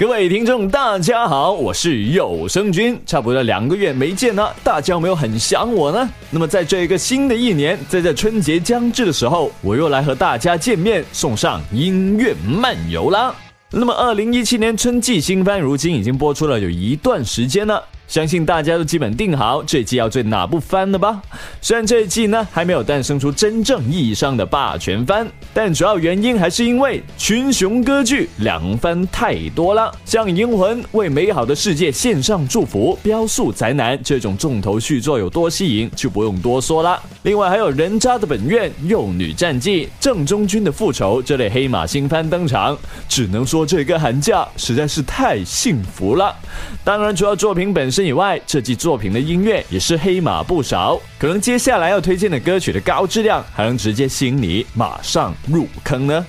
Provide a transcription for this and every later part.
各位听众，大家好，我是有声君。差不多两个月没见了，大家有没有很想我呢？那么在这个新的一年，在这春节将至的时候，我又来和大家见面，送上音乐漫游啦。那么二零一七年春季新番，如今已经播出了有一段时间了。相信大家都基本定好这季要追哪部番了吧？虽然这一季呢还没有诞生出真正意义上的霸权番，但主要原因还是因为群雄割据，两番太多了。像《银魂》为美好的世界献上祝福，《标速宅男》这种重头续作有多吸引，就不用多说了。另外还有人渣的本愿、幼女战记、正中军的复仇这类黑马新番登场，只能说这个寒假实在是太幸福了。当然，主要作品本身。以外，这季作品的音乐也是黑马不少。可能接下来要推荐的歌曲的高质量，还能直接吸引你马上入坑呢。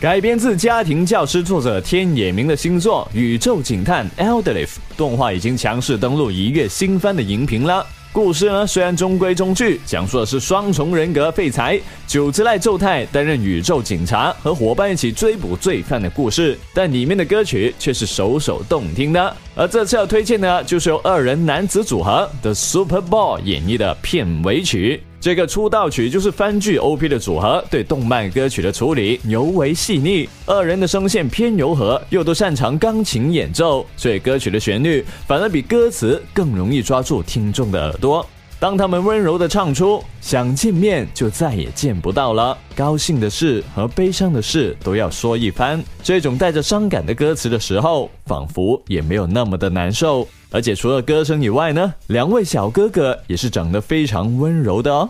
改编自家庭教师作者天野明的新作《宇宙警探 e l d e r l i f》动画已经强势登陆一月新番的荧屏了。故事呢，虽然中规中矩，讲述的是双重人格废材久之濑宙太担任宇宙警察，和伙伴一起追捕罪犯的故事，但里面的歌曲却是首首动听的。而这次要推荐的，就是由二人男子组合 The Super Ball 演绎的片尾曲。这个出道曲就是番剧 OP 的组合，对动漫歌曲的处理尤为细腻。二人的声线偏柔和，又都擅长钢琴演奏，所以歌曲的旋律反而比歌词更容易抓住听众的耳朵。当他们温柔地唱出“想见面就再也见不到了，高兴的事和悲伤的事都要说一番”这种带着伤感的歌词的时候，仿佛也没有那么的难受。而且除了歌声以外呢，两位小哥哥也是长得非常温柔的哦。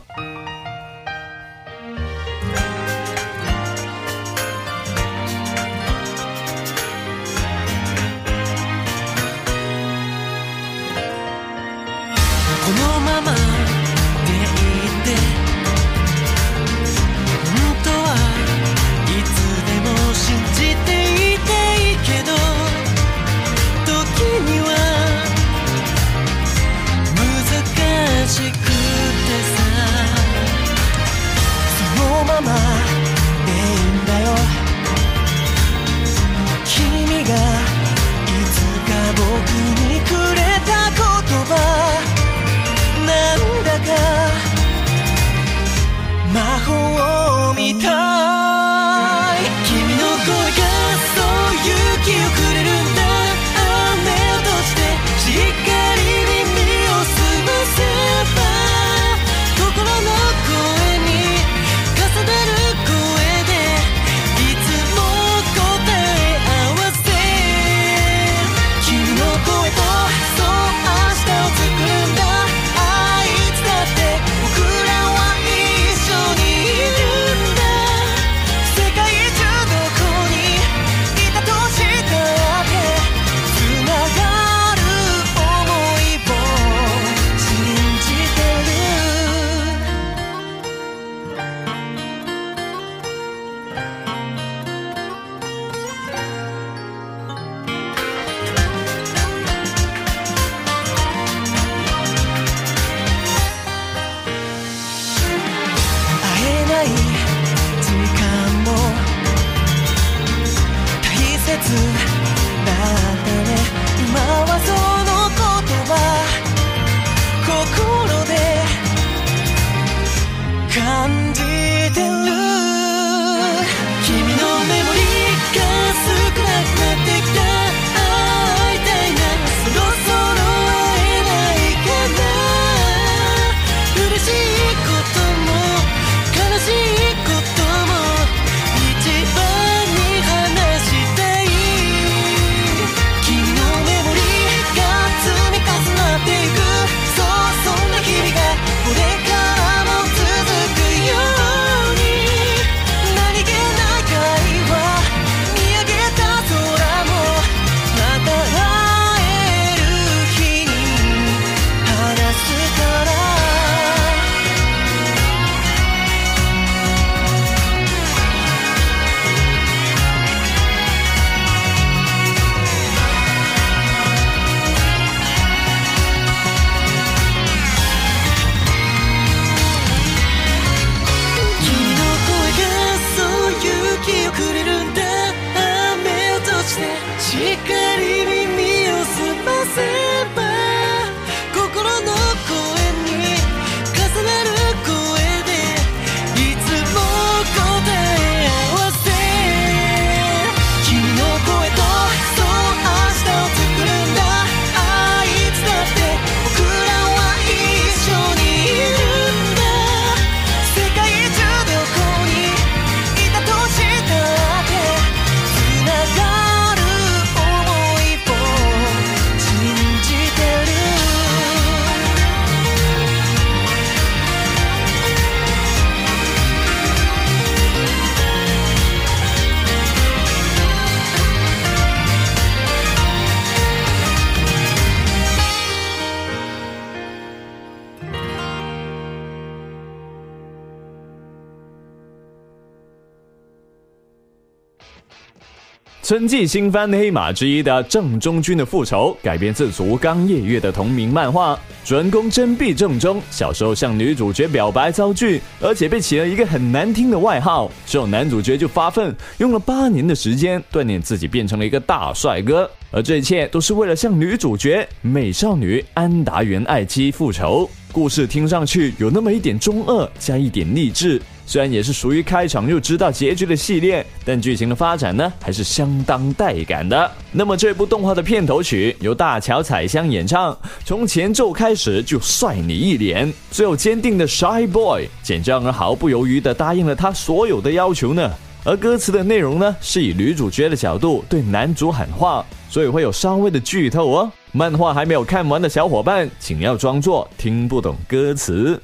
春季新番黑马之一的正中君的复仇，改编自竹冈夜月的同名漫画。主人公真壁正中小时候向女主角表白遭拒，而且被起了一个很难听的外号。之后男主角就发奋，用了八年的时间锻炼自己，变成了一个大帅哥。而这一切都是为了向女主角美少女安达原爱姬复仇。故事听上去有那么一点中二，加一点励志。虽然也是属于开场就知道结局的系列，但剧情的发展呢，还是相当带感的。那么这部动画的片头曲由大桥彩香演唱，从前奏开始就帅你一脸，最后坚定的 shy boy 简直让人毫不犹豫的答应了他所有的要求呢。而歌词的内容呢，是以女主角的角度对男主喊话，所以会有稍微的剧透哦。漫画还没有看完的小伙伴，请要装作听不懂歌词。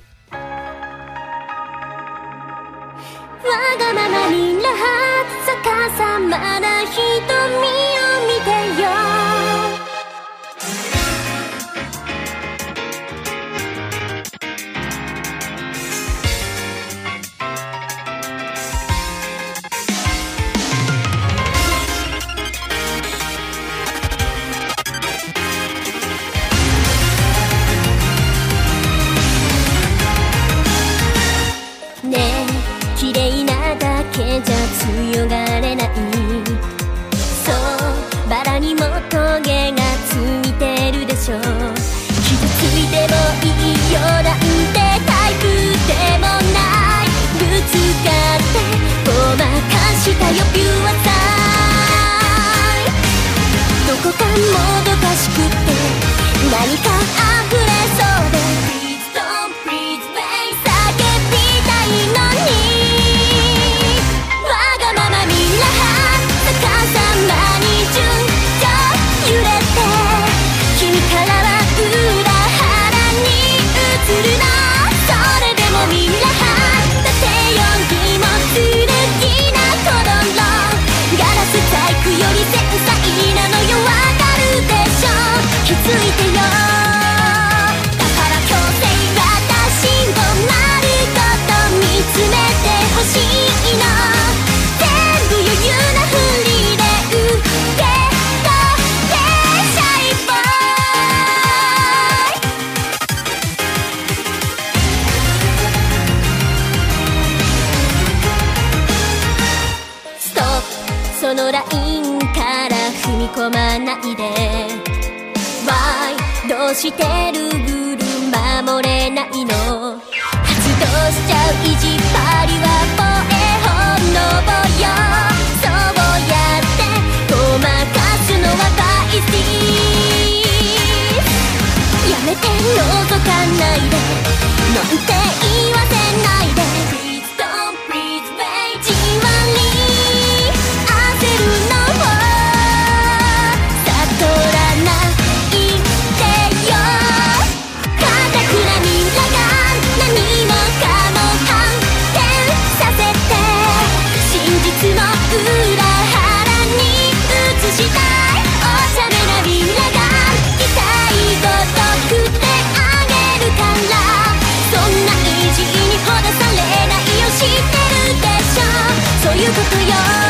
続くよ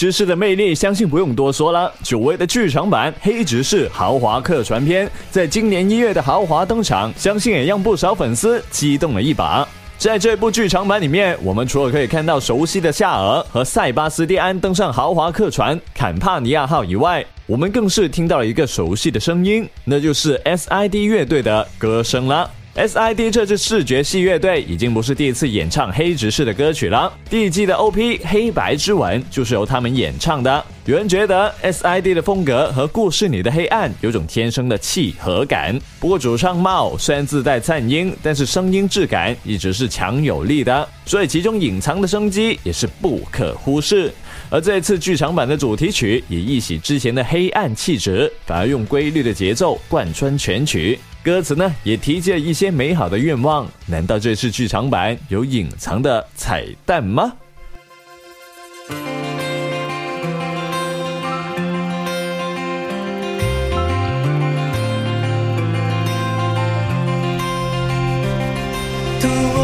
执事的魅力，相信不用多说了。久违的剧场版《黑执事豪华客船篇》在今年一月的豪华登场，相信也让不少粉丝激动了一把。在这部剧场版里面，我们除了可以看到熟悉的夏尔和塞巴斯蒂安登上豪华客船坎帕尼亚号以外，我们更是听到了一个熟悉的声音，那就是 S.I.D 乐队的歌声了。S.I.D 这支视觉系乐队已经不是第一次演唱黑执事的歌曲了。第一季的 O.P《黑白之吻》就是由他们演唱的。有人觉得 S.I.D 的风格和故事里的黑暗有种天生的契合感。不过主唱茂虽然自带颤音，但是声音质感一直是强有力的，所以其中隐藏的生机也是不可忽视。而这一次剧场版的主题曲也一洗之前的黑暗气质，反而用规律的节奏贯穿全曲。歌词呢也提及了一些美好的愿望，难道这是剧场版有隐藏的彩蛋吗？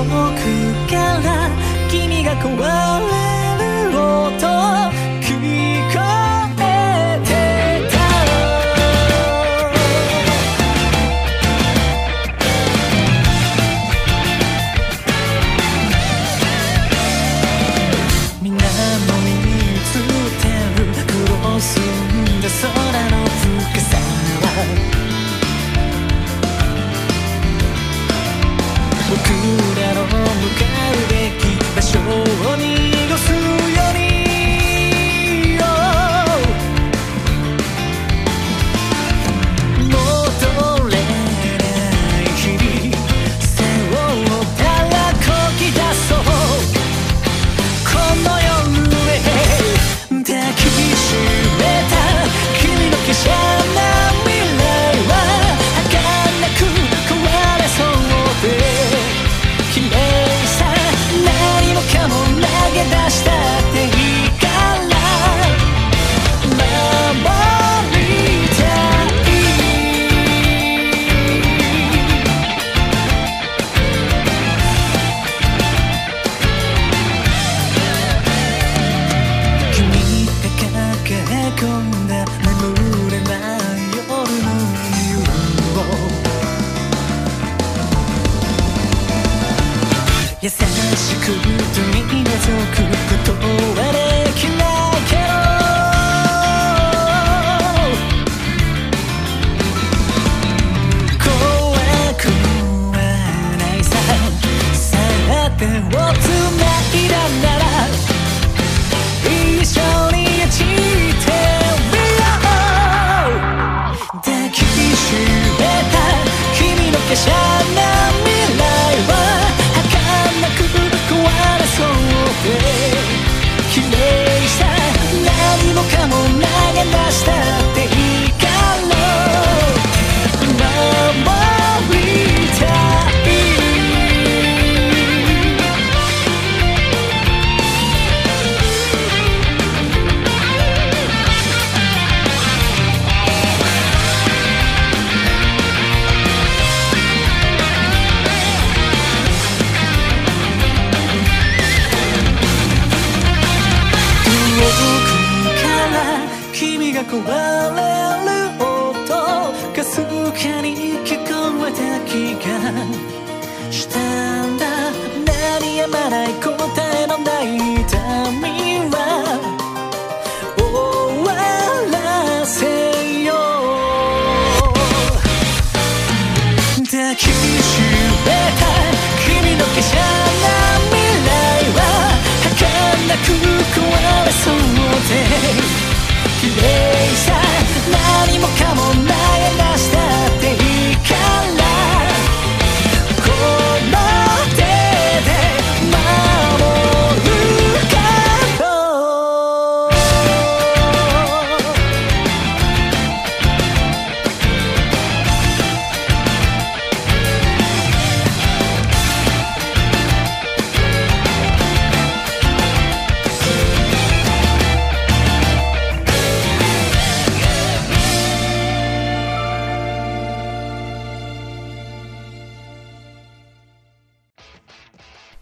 遠くから君が壊れ る音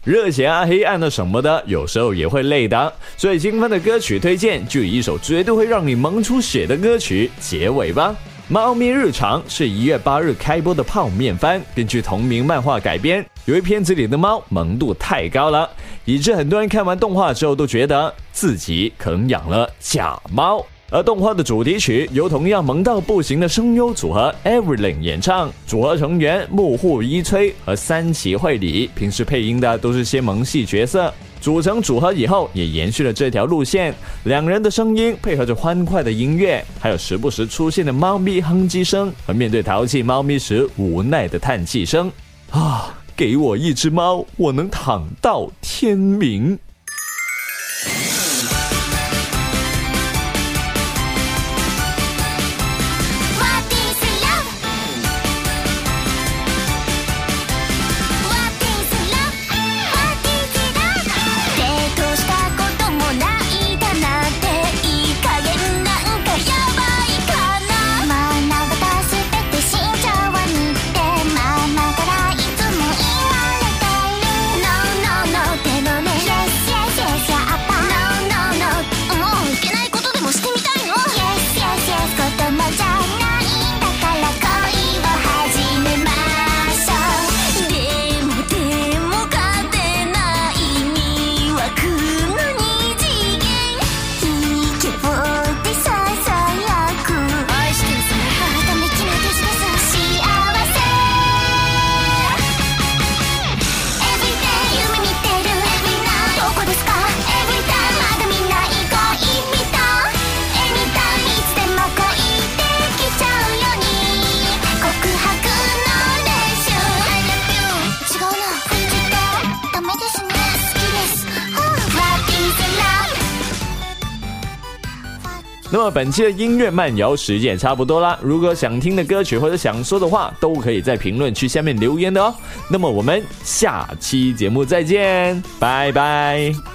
热血啊、黑暗的什么的，有时候也会累的。所以今天的歌曲推荐就以一首绝对会让你萌出血的歌曲结尾吧。《猫咪日常》是一月八日开播的泡面番，根据同名漫画改编。由于片子里的猫萌度太高了，以致很多人看完动画之后都觉得自己可能养了假猫。而动画的主题曲由同样萌到不行的声优组合 Everlyn 演唱，组合成员木户一吹和三崎惠里平时配音的都是些萌系角色。组成组合以后，也延续了这条路线。两人的声音配合着欢快的音乐，还有时不时出现的猫咪哼唧声和面对淘气猫咪时无奈的叹气声。啊，给我一只猫，我能躺到天明。那么本期的音乐漫游时间也差不多啦。如果想听的歌曲或者想说的话，都可以在评论区下面留言的哦。那么我们下期节目再见，拜拜。